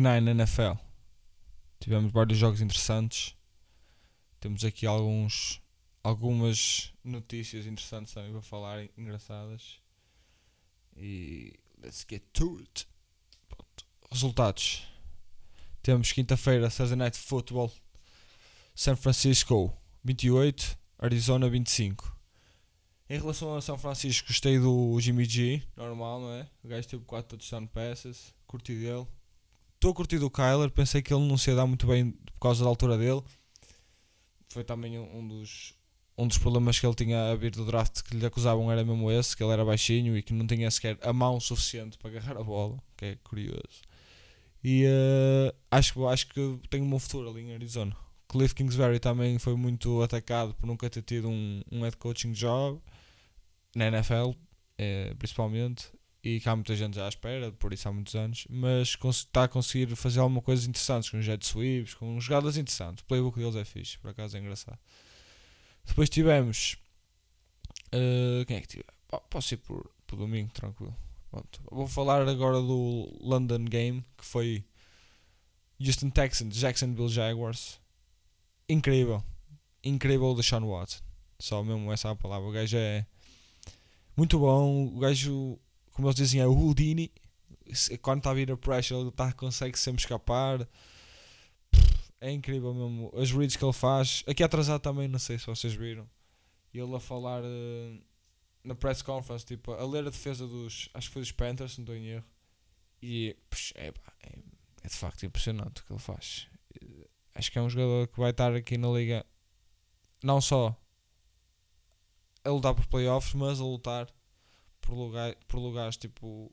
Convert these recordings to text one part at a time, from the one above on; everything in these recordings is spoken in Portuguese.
Week 9 NFL. Tivemos vários jogos interessantes. Temos aqui alguns, algumas notícias interessantes também para falar, engraçadas. E let's get to it. Pronto. Resultados. Temos quinta-feira, Thursday Night Football. San Francisco 28, Arizona 25. Em relação a São Francisco, gostei do Jimmy G, normal, não é? O gajo teve 4 touchdown passes, curti dele. Estou a curtir do Kyler, pensei que ele não se ia dar muito bem por causa da altura dele. Foi também um dos, um dos problemas que ele tinha a vir do draft que lhe acusavam era mesmo esse, que ele era baixinho e que não tinha sequer a mão suficiente para agarrar a bola, que é curioso. E uh, acho, acho que tem um bom futuro ali em Arizona. Cliff Kingsbury também foi muito atacado por nunca ter tido um, um head coaching job na NFL, eh, principalmente, e que há muita gente já à espera, por isso há muitos anos, mas está a conseguir fazer alguma coisa interessante com jet sweeps, com jogadas interessantes. O playbook deles é fixe, por acaso é engraçado. Depois tivemos. Uh, quem é que tive? Posso ir por, por domingo, tranquilo. Pronto. Vou falar agora do London Game, que foi Houston Texans, Jacksonville Jaguars. Incrível. Incrível o Sean Watson. Só mesmo essa a palavra. O gajo é muito bom. O gajo, como eles dizem, é o Houdini. Quando está a vir a pressure, ele tá, consegue sempre escapar. É incrível mesmo. As reads que ele faz. Aqui atrasado também, não sei se vocês viram. Ele a falar uh, na press conference, tipo, a ler a defesa dos. Acho que foi dos Panthers, não estou em erro. E é, é, é de facto impressionante o que ele faz. Acho que é um jogador que vai estar aqui na liga não só a lutar por playoffs, mas a lutar por, lugar, por lugares tipo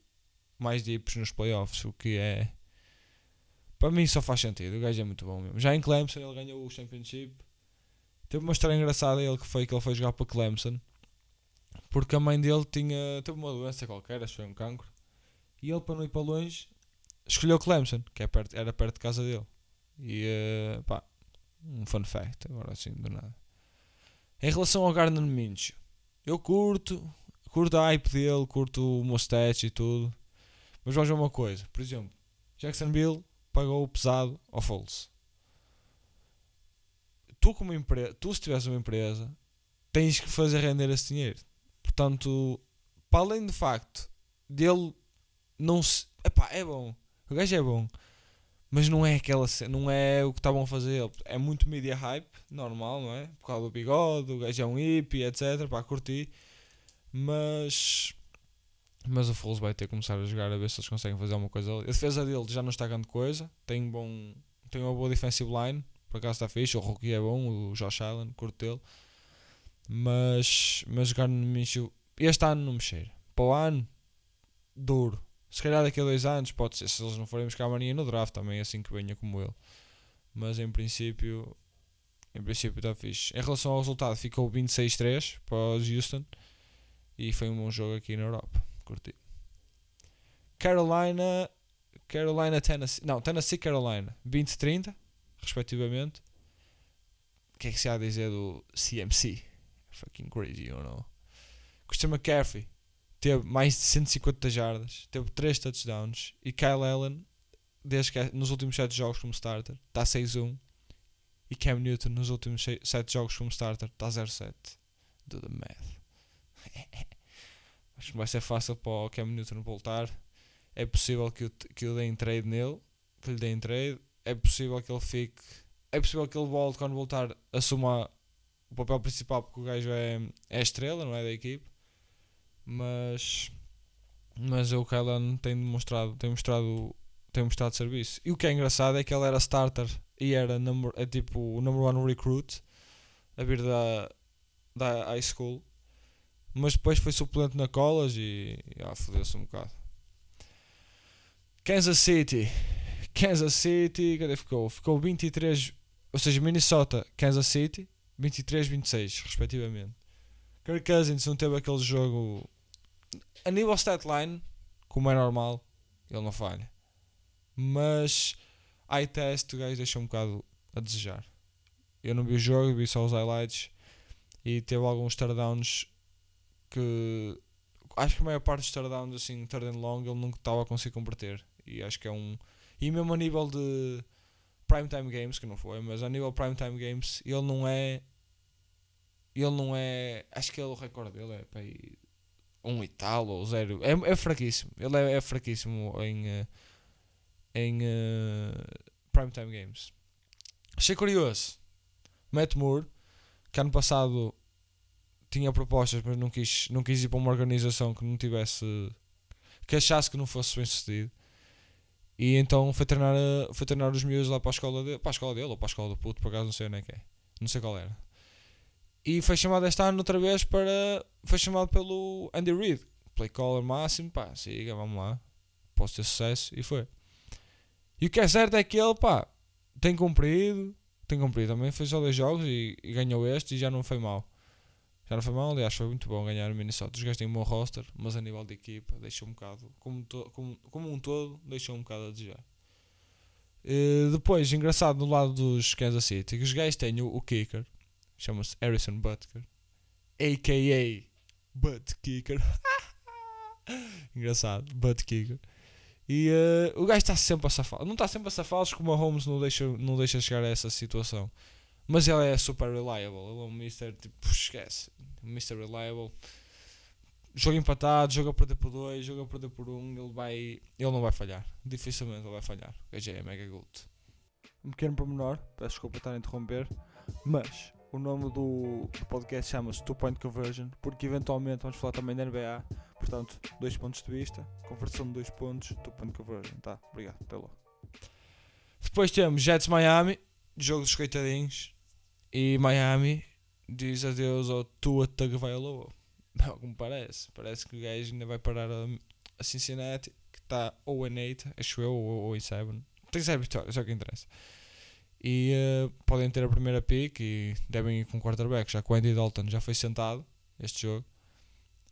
mais deeps nos playoffs, o que é para mim só faz sentido. O gajo é muito bom mesmo. Já em Clemson ele ganhou o Championship. Teve uma história engraçada ele que foi que ele foi jogar para Clemson porque a mãe dele tinha teve uma doença qualquer, acho que foi um cancro. E ele para não ir para longe escolheu Clemson, que é perto, era perto de casa dele. E uh, pá, um fun fact, agora assim do nada. Em relação ao Gardner Minshew, eu curto, curto a hype dele, curto o mustache e tudo. Mas vamos ver uma coisa, por exemplo, Jacksonville pagou o pesado ao Foles. Tu como empresa, tu se tiveres uma empresa, tens que fazer render esse dinheiro. Portanto, para além do facto dele não se. Epá, é bom. O gajo é bom. Mas não é aquela não é o que estavam a fazer. É muito media hype, normal, não é? Por causa do bigode, o gajo é um hippie, etc. Para curtir. Mas. Mas o Foles vai ter que começar a jogar a ver se eles conseguem fazer alguma coisa ali. A defesa dele já não está grande coisa. Tem, bom, tem uma boa defensive line. Por acaso está fixe. O rookie é bom. O Josh Allen, curto dele. Mas. Mas jogar no Minshew. Este ano não me cheira. Para o ano, duro. Se calhar daqui a dois anos, pode ser, se eles não forem buscar mania no draft, também assim que venha como ele. Mas em princípio, em princípio está fixe. Em relação ao resultado, ficou 26-3 para os Houston. E foi um bom jogo aqui na Europa. Curti. Carolina, Carolina, Tennessee. Não, Tennessee, Carolina. 20-30, respectivamente. O que é que se há a dizer do CMC? Fucking crazy, ou não? Christian McCaffrey teve mais de 150 jardas, teve 3 touchdowns e Kyle Allen, desde que, é, nos últimos 7 jogos como starter, está 6-1 e Cam Newton nos últimos 7 jogos como starter está 0-7. Do the math. Acho que vai ser fácil para o Cam Newton voltar. É possível que eu, que eu dê trade nele, que lhe dê trade. É possível que ele fique. É possível que ele volte quando voltar assuma o papel principal porque o gajo é, é estrela, não é da equipe mas mas o Kylan tem demonstrado tem mostrado tem mostrado serviço e o que é engraçado é que ele era starter e era number, é tipo o number one recruit a vir da da high school mas depois foi suplente na college e, ah, fodeu-se um bocado Kansas City Kansas City cadê ficou? ficou 23 ou seja Minnesota Kansas City 23-26 respectivamente Kirk Cousins não teve aquele jogo a nível statline, como é normal, ele não falha. Mas eye test, o gajo deixa um bocado a desejar. Eu não vi o jogo, vi só os highlights e teve alguns turdowns que acho que a maior parte dos turdowns, assim, third and long, ele nunca estava a conseguir converter. E acho que é um. E mesmo a nível de Primetime Games, que não foi, mas a nível Primetime Games, ele não é. Ele não é. Acho que ele, o recorde dele é para um e tal ou zero. É, é fraquíssimo. Ele é, é fraquíssimo em. eh, em uh, Primetime Games. Achei curioso. Matt Moore, que ano passado tinha propostas, mas não quis, não quis ir para uma organização que não tivesse. que achasse que não fosse bem sucedido. E então foi treinar, foi treinar os miúdos lá para a escola dele, para a escola dele ou para a escola do puto, por acaso não sei onde é que é. Não sei qual era. E foi chamado este ano outra vez para. Foi chamado pelo Andy Reid. Play caller máximo, pá, siga, vamos lá. Posso ter sucesso. E foi. E o que é certo é que ele, pá, tem cumprido. Tem cumprido também. Fez só dois jogos e, e ganhou este e já não foi mal. Já não foi mal, aliás, foi muito bom ganhar o Minnesota. Os gajos têm um bom roster, mas a nível de equipa deixou um bocado, como, to- como, como um todo, deixou um bocado a desejar. Eh, depois, engraçado, do lado dos Kansas City, os gajos têm o, o kicker, chama-se Harrison Butker, a.k.a. Butt Kicker. engraçado, Butt Kicker. E eh, o gajo está sempre a safar. Não está sempre a safá-los como o Holmes não deixa, não deixa chegar a essa situação. Mas ele é super reliable. Ele é um Mr. Tipo, esquece. Mr. Reliable. Jogo empatado, jogo a perder por 2, jogo a perder por 1. Um, ele, vai, ele não vai falhar. Dificilmente ele vai falhar. O gajo é mega gold. Um pequeno pormenor. Peço desculpa estar a interromper. Mas o nome do, do podcast chama-se Two Point Conversion. Porque eventualmente vamos falar também da NBA. Portanto, dois pontos de vista. Conversão de dois pontos. Two Point Conversion. Tá, obrigado. Até logo. Depois temos Jets Miami. Jogo dos coitadinhos. E Miami diz adeus ao Tua Tagovailoa. Não, como parece. Parece que o gajo ainda vai parar a, a Cincinnati, que está ou em 8, acho eu, ou, ou em 7. Tem 0 vitórias, é o que interessa. E eh, podem ter a primeira pick e devem ir com quarterback, já que o Andy Dalton já foi sentado este jogo,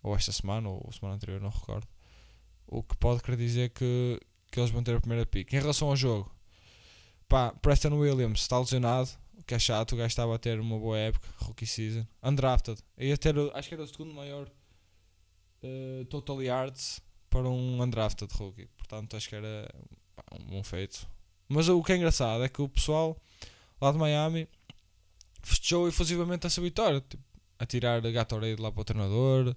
ou esta semana, ou semana anterior, não recordo. O que pode querer dizer que, que eles vão ter a primeira pick. Em relação ao jogo, pá, Preston Williams está lesionado, o que é chato, o gajo estava a ter uma boa época, rookie season, undrafted, ia ter, acho que era o segundo maior eh, total yards para um undrafted rookie, portanto acho que era pá, um bom feito. Mas o que é engraçado é que o pessoal lá de Miami festejou efusivamente essa vitória, tipo, a tirar Gatorade lá para o treinador.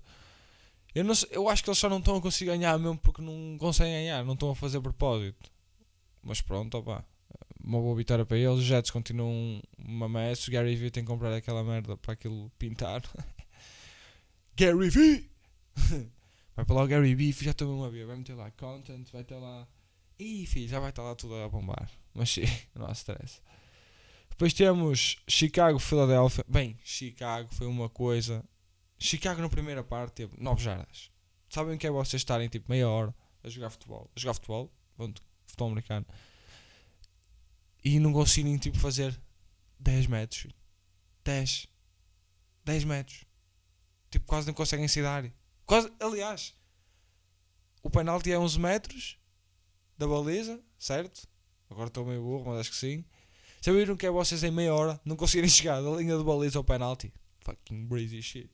Eu, não eu acho que eles só não estão a conseguir ganhar mesmo porque não conseguem ganhar, não estão a fazer propósito. Mas pronto, opá, uma boa vitória para eles. Os Jets continuam uma mess. O Gary Vee tem que comprar aquela merda para aquilo pintar. Gary Vee! vai para lá o Gary Vee, já estou mesmo a. Vai meter lá content, vai ter lá. Ih, filho, já vai estar lá tudo a bombar. Mas sim, não há stress. Depois temos Chicago, Filadélfia. Bem, Chicago foi uma coisa. Chicago na primeira parte teve 9 jardas. Sabem o que é vocês estarem tipo meia hora a jogar futebol? A jogar futebol, pronto, futebol americano. E não conseguirem tipo fazer 10 metros. filho. 10. 10 metros. Tipo, quase não conseguem sair da área. Quase, aliás, o penalti é 11 metros da baliza, certo? Agora estou meio burro, mas acho que sim. Sabiam que é vocês em meia hora não conseguirem chegar da linha de baliza ao penalti? Fucking breezy shit.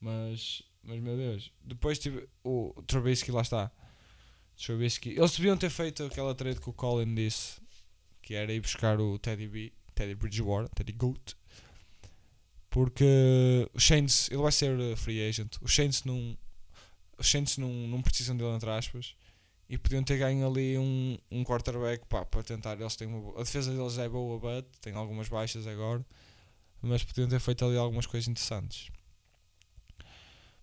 Mas, mas meu Deus. Depois tive o Trubisky, lá está. Trubisky. Eles deviam ter feito aquela trade que o Colin disse, que era ir buscar o Teddy B, Teddy Bridgewater, Teddy Goat. Porque o Saints, ele vai ser uh, free agent. Os Saints não, os não, não precisam dele, entre aspas. E podiam ter ganho ali um, um quarterback pá, para tentar. Eles têm uma a defesa deles é boa, but tem algumas baixas agora. Mas podiam ter feito ali algumas coisas interessantes.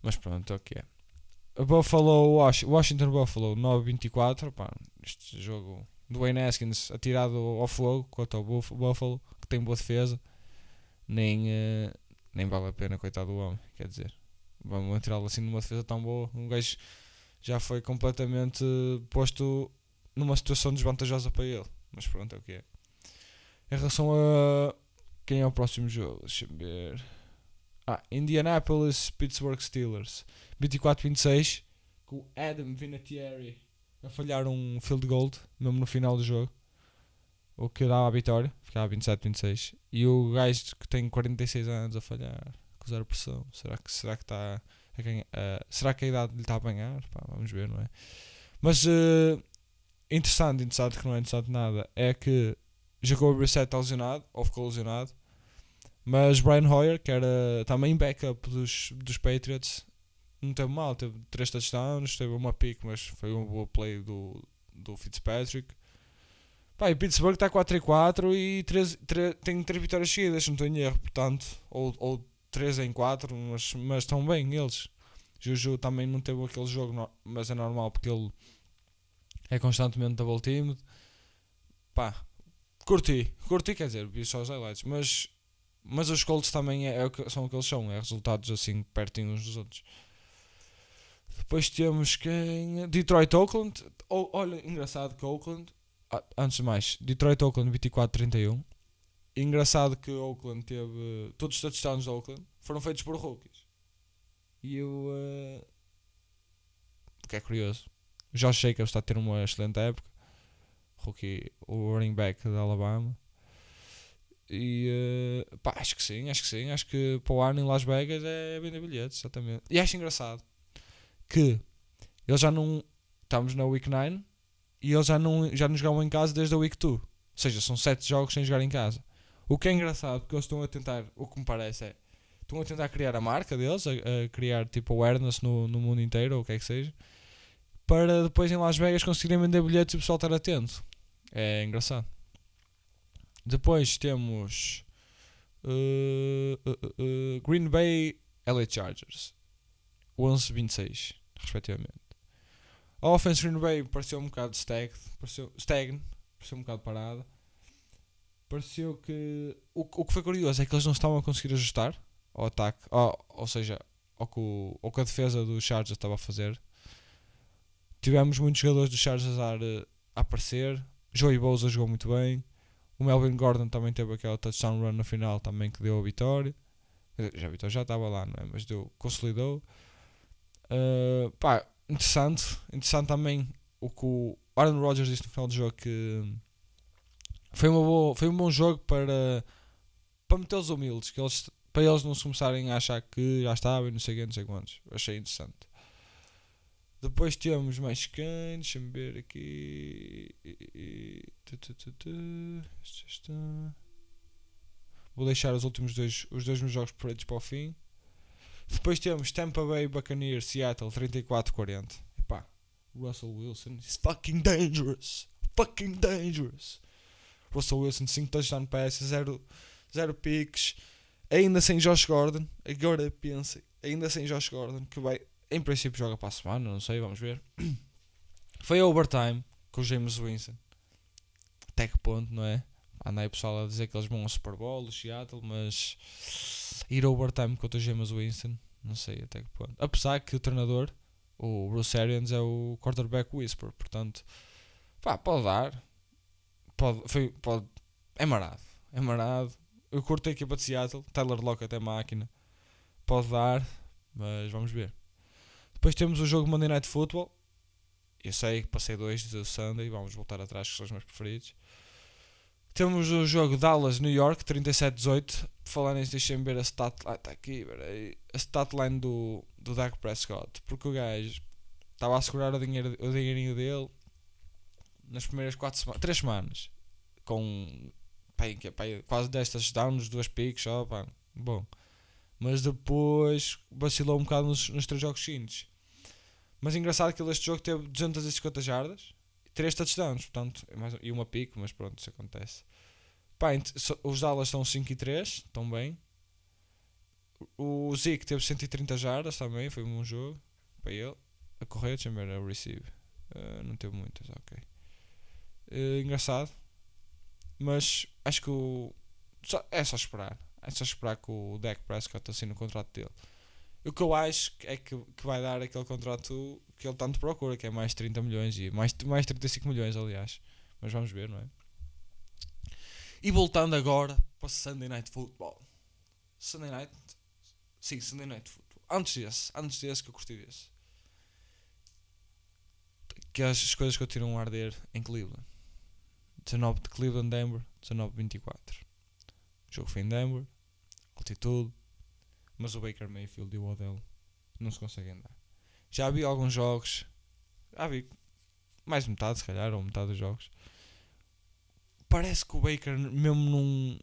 Mas pronto, é o que é. Buffalo, Wash- Washington Buffalo 9-24. Pá, este jogo do Wayne Haskins atirado ao fogo contra o Buff- Buffalo, que tem boa defesa. Nem, eh, nem vale a pena, coitado do homem. Quer dizer, vamos atirá-lo assim numa defesa tão boa. Um gajo já foi completamente posto numa situação desvantajosa para ele. Mas pronto, é o que é. Em relação a quem é o próximo jogo, deixa-me ver. Ah, Indianapolis Pittsburgh Steelers 24-26 com Adam Vinatieri a falhar um field goal mesmo no final do jogo. O que dava a vitória, ficava 27-26. E o gajo que tem 46 anos a falhar, com zero pressão. Será que será que está a ganhar? ah, será que a idade lhe está a apanhar? Pá, vamos ver, não é? Mas eh, interessante, interessante que não é interessante nada, é que Jacob Brissett está lesionado, ou ficou lesionado, mas Brian Hoyer, que era também backup dos, dos Patriots, não teve mal, teve 3 touchdowns, teve uma pick, mas foi um bom play do, do Fitzpatrick. Pá, e Pittsburgh está 4 4 e 3, 3, tem 3 vitórias seguidas, não estou em erro, portanto, ou, ou 3 em 4, mas, mas estão bem eles. Juju também não teve aquele jogo, mas é normal porque ele é constantemente double teamed. Pá, curti, curti, quer dizer, vi só os highlights, mas, mas os Colts também é, é, são o que eles são, é resultados assim pertinho uns dos outros. Depois temos quem? Detroit Oakland. Oh, olha, engraçado que Oakland, antes de mais, Detroit Oakland 24-31. Engraçado que Oakland teve. Todos os touchdowns de Oakland foram feitos por rookies. E eu. Uh, que é curioso. Josh Jacobs está a ter uma excelente época. Rookie, o running back da Alabama. E uh, pá, acho que sim, acho que sim. Acho que para o ano em Las Vegas é vender bilhetes, exatamente. E acho engraçado que eles já não. Estamos na Week 9 e eles já não, já não jogavam em casa desde a Week 2. Ou seja, são 7 jogos sem jogar em casa. O que é engraçado, porque eles estão a tentar, o que me parece é, estão a tentar criar a marca deles, a, a criar tipo awareness no, no mundo inteiro, ou o que é que seja, para depois em Las Vegas conseguirem vender bilhetes e o pessoal estar atento. É engraçado. Depois temos uh, uh, uh, Green Bay LA Chargers 11-26, respectivamente. A offense Green Bay pareceu um bocado stagnant, pareceu, stagnant, pareceu um bocado parada. Pareceu que. O, o que foi curioso é que eles não estavam a conseguir ajustar ao ataque, ou, ou seja, ao que, o, ao que a defesa dos Chargers estava a fazer. Tivemos muitos jogadores dos Chargers a, a aparecer. Joey Bosa jogou muito bem. O Melvin Gordon também teve aquela touchdown run no final também que deu a vitória. Já a vitória já estava lá, não é? Mas deu, consolidou. Uh, pá, interessante. Interessante também o que o Aaron Rodgers disse no final do jogo que foi, uma boa, foi um bom jogo para, para meter-los humildes, que eles, para eles não se começarem a achar que já estavam e não sei o que, não sei quantos. Achei interessante. Depois temos mais quem? Deixa-me ver aqui. Vou deixar os últimos dois, os dois meus jogos preferidos para o fim. Depois temos Tampa Bay Buccaneers Seattle 34-40. Epá, Russell Wilson is fucking dangerous. Fucking dangerous. Russell Wilson 5 touchdown passes, 0 zero picks. Ainda sem Josh Gordon. Agora pensem, ainda sem Josh Gordon, que vai, em princípio, joga para a semana, não sei, vamos ver. Foi overtime com o James Winston. Até que ponto, não é? Anda aí pessoal a dizer que eles vão ao Super Bowl, o Seattle, mas ir overtime contra o James Winston, não sei até que ponto. Apesar que o treinador, o Bruce Arians, é o quarterback whisper, portanto, pá, pode dar. Pode, foi, pode, é marado, é marado. Eu curto a equipa de Seattle, Tyler Lockett é máquina, pode dar, mas vamos ver. Depois temos o jogo Monday Night Football. Eu sei que passei dois do Sunday, vamos voltar atrás, que são os meus preferidos. Temos o jogo Dallas-New York, 37-18. Falar nisso, deixem-me ver a statline. Está aqui, peraí. A statline do, do Dak Prescott. Porque o gajo estava a segurar o, dinheiro, o dinheirinho dele nas primeiras 4 semanas, 3 semanas. Com pai, pai, quase 10 touchdowns, 2 picks. Oh, pá, bom. Mas depois vacilou um bocado nos, nos 3 jogos seguintes. Mas engraçado que ele este jogo teve 250 jardas 3 touchdowns, portanto, é e uma pico, mas pronto, isso acontece. Pá, os Dallas estão 5 e 3, estão bem. O Zeke teve 130 jardas também, foi um bom jogo para ele. A correr, ver a receive. Uh, não teve muitas, ok. Uh, engraçado. Mas acho que o. Só, é só esperar. É só esperar que o Dak Prescott assine o contrato dele. O que eu acho é que, que vai dar aquele contrato que ele tanto procura, que é mais 30 milhões e mais, mais 35 milhões, aliás. Mas vamos ver, não é? E voltando agora para Sunday Night Football. Sunday Night. Sim, Sunday Night Football. Antes desse, antes desse que eu curti desse. Que as coisas continuam a arder em Cleveland. 19 de Cleveland, Denver, 19-24. O jogo foi em Denver, altitude, mas o Baker Mayfield e o Odell não se conseguem dar. Já vi alguns jogos. Já vi. mais de metade, se calhar, ou metade dos jogos. Parece que o Baker mesmo não,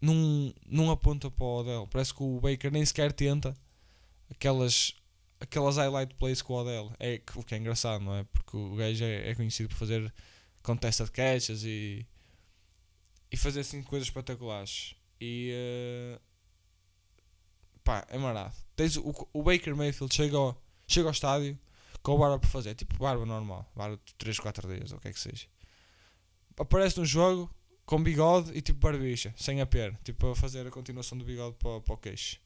não, não aponta para o Odell. Parece que o Baker nem sequer tenta aquelas, aquelas highlight plays com o Odell. É, o que é engraçado, não é? Porque o gajo é, é conhecido por fazer contested catches e, e fazer assim coisas espetaculares. E uh, pá, é marado. Tens o, o Baker Mayfield chega ao, chega ao estádio com o barba para fazer, tipo barba normal, barba de 3, 4 dias, ou o que é que seja. Aparece no jogo com bigode e tipo barbicha, sem a pera, tipo a fazer a continuação do bigode para, para o queixo.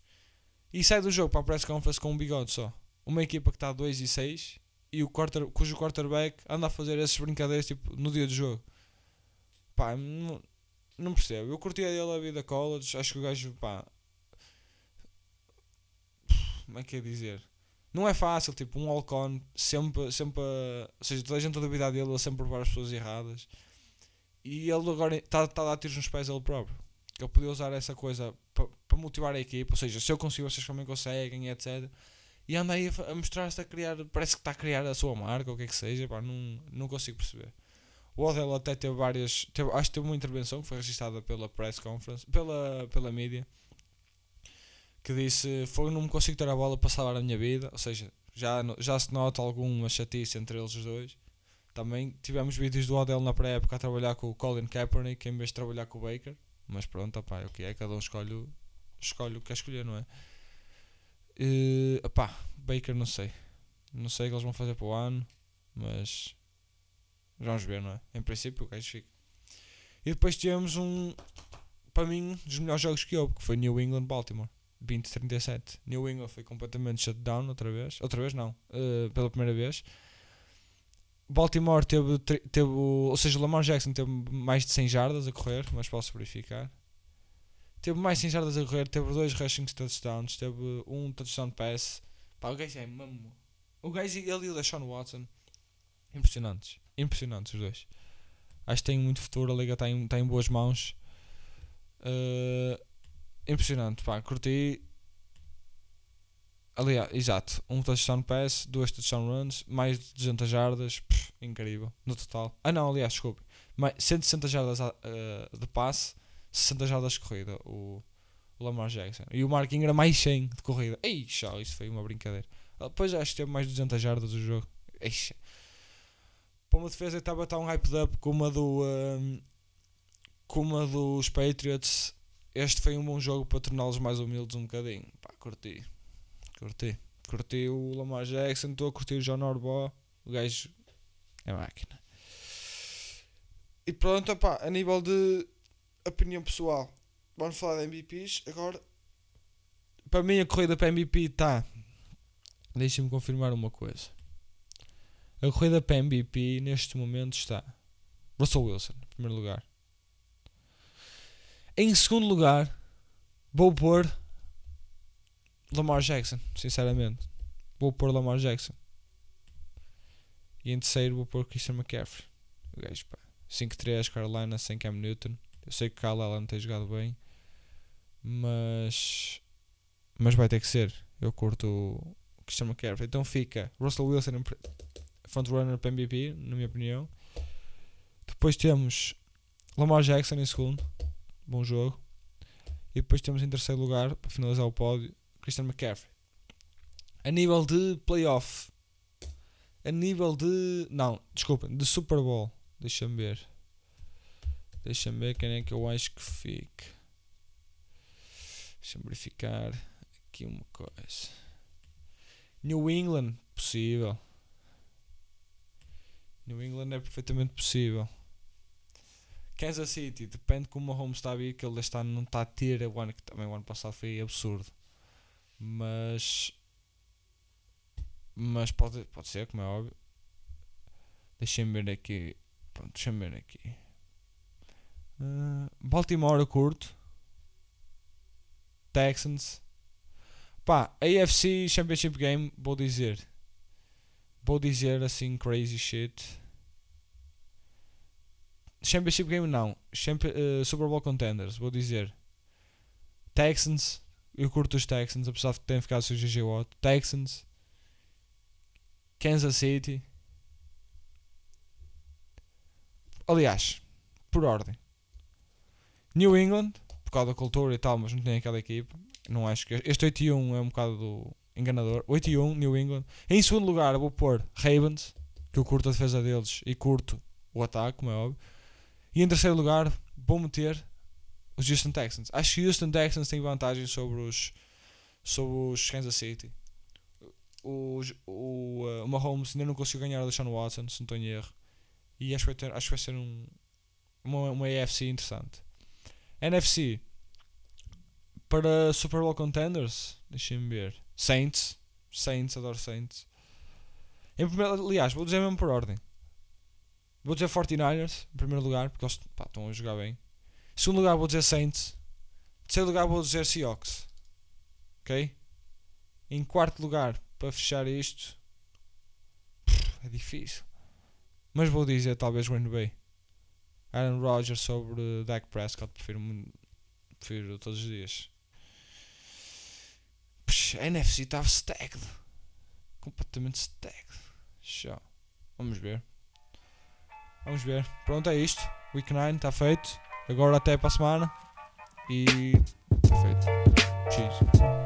E sai do jogo para a press conference com um bigode só. Uma equipa que está 2 e 6 e o quarter, cujo quarterback anda a fazer essas brincadeiras tipo, no dia do jogo. Pá, não, não percebo. Eu curti a dele a vida college, acho que o gajo, pá. Como é que é dizer? Não é fácil, tipo, um Alcon sempre, sempre. Ou seja, toda a gente a duvidar dele, ele sempre provar as pessoas erradas. E ele agora está tá a dar tiros nos pés ele próprio. Ele podia usar essa coisa para motivar a equipa. Ou seja, se eu consigo, vocês também conseguem, etc. E anda aí a, a mostrar-se a criar. Parece que está a criar a sua marca, ou o que é que seja. Pá, não, não consigo perceber. O Odell até teve várias. Teve, acho que teve uma intervenção que foi registrada pela press conference, pela, pela mídia, que disse: Foi, não me consigo ter a bola para salvar a minha vida. Ou seja, já, já se nota alguma chatice entre eles os dois. Também tivemos vídeos do Odell na pré-época a trabalhar com o Colin Kaepernick em vez de trabalhar com o Baker. Mas pronto, opá, é o que é, cada um escolhe, escolhe o que quer escolher, não é? Uh, opá, Baker não sei. Não sei o que eles vão fazer para o ano, mas vamos ver, não é? Em princípio o gajo fica. E depois tivemos um, para mim, dos melhores jogos que houve, que foi New England Baltimore. 20-37. New England foi completamente shut down outra vez. Outra vez não, uh, pela primeira vez. Baltimore teve, teve, ou seja, Lamar Jackson teve mais de 100 jardas a correr, mas posso verificar. Teve mais de 100 jardas a correr, teve dois rushing touchdowns, teve um touchdown pass. Pá, o gajo é mamo. O gajo, ele e o Deshaun Watson, impressionantes. Impressionantes os dois. Acho que tem muito futuro, a liga está em, tá em boas mãos. Uh, impressionante, pá, curti. Aliás, exato, um touchdown pass, dois touchdown runs, mais de 200 jardas, incrível, no total. Ah não, aliás, desculpe, mais 160 jardas uh, de passe, 60 jardas de corrida, o, Lamar Jackson. E o Mark Ingram mais 100 de corrida. Eixa, isso foi uma brincadeira. Ah, depois acho que teve mais de 200 jardas do jogo. Eixa. Para uma defesa estava tão hyped up como a do... Um, como a dos Patriots. Este foi um bom jogo para torná-los mais humildes um bocadinho. Pá, curti. Curti. Curti o Lamar Jackson, estou a curtir o John Orbaugh. O gajo é máquina. E pronto, opá, a nível de opinião pessoal, vamos falar de MVPs. Agora, para mim, a corrida para MVP está. Deixem-me confirmar uma coisa. A corrida para MVP neste momento está Russell Wilson, em primeiro lugar. Em segundo lugar, vou pôr Lamar Jackson, sinceramente. Vou pôr Lamar Jackson. E em terceiro vou pôr Christian McCaffrey. O gajo, pá. 5-3 Carolina sem Cam Newton. Eu sei que o Kyle não tem jogado bem. Mas. Mas vai ter que ser. Eu curto o Christian McCaffrey. Então fica Russell Wilson frontrunner para MVP, na minha opinião. Depois temos Lamar Jackson em segundo. Bom jogo. E depois temos em terceiro lugar, para finalizar o pódio, Christian McCaffrey. A nível de playoff. A nível de. Não, desculpa, de Super Bowl. Deixa-me ver. Deixa-me ver quem é que eu acho que fique. Deixa-me verificar aqui uma coisa. New England, possível. New England é perfeitamente possível. Kansas City, depende como o Mahomes está a vir, que ele ano não está a ter, o ano que também o ano passado foi absurdo. Mas mas pode, pode ser, como é óbvio. Deixem-me ver aqui. Pronto, deixem-me ver aqui. Uh, Baltimore eu curto. Texans. Pá, AFC Championship Game, vou dizer. Vou dizer assim, crazy shit. Championship Game não. Champion, uh, Super Bowl Contenders, vou dizer. Texans. Eu curto os Texans, apesar de terem ficado sem GG Watt. Texans. Kansas City. aliás, por ordem. New England, por causa da cultura e tal, mas não tem aquela equipa. Não acho que este 8 e 1 é um bocado enganador. 8 e 1, New England. Em segundo lugar, vou pôr Ravens, que eu curto a defesa deles e curto o ataque, como é óbvio. E em terceiro lugar, vou meter os Houston Texans. Acho que os Houston Texans têm vantagem sobre os, sobre os Kansas City. O, o, o Mahomes ainda não conseguiu ganhar o Deshaun Watson, se não estou em erro. E acho que vai, ter, acho que vai ser um, uma, uma AFC interessante. NFC para Super Bowl Contenders, deixem-me ver. Saints, Saints, adoro Saints. Em primeiro, aliás, vou dizer mesmo por ordem. Vou dizer 49ers em primeiro lugar, porque eles pá, estão a jogar bem. Em segundo lugar, vou dizer Saints. Em terceiro lugar, vou dizer Seahawks. Ok? Em quarto lugar, para fechar isto, é difícil. Mas vou dizer talvez Green Bay. Aaron Rodgers sobre Dak Prescott, prefiro, prefiro todos os dias. Puxa, a NFC estava stacked. Completamente stacked. Show. Vamos ver. Vamos ver. Pronto, é isto. Week 9 está feito. Agora até para a semana. E. Está feito. Cheers.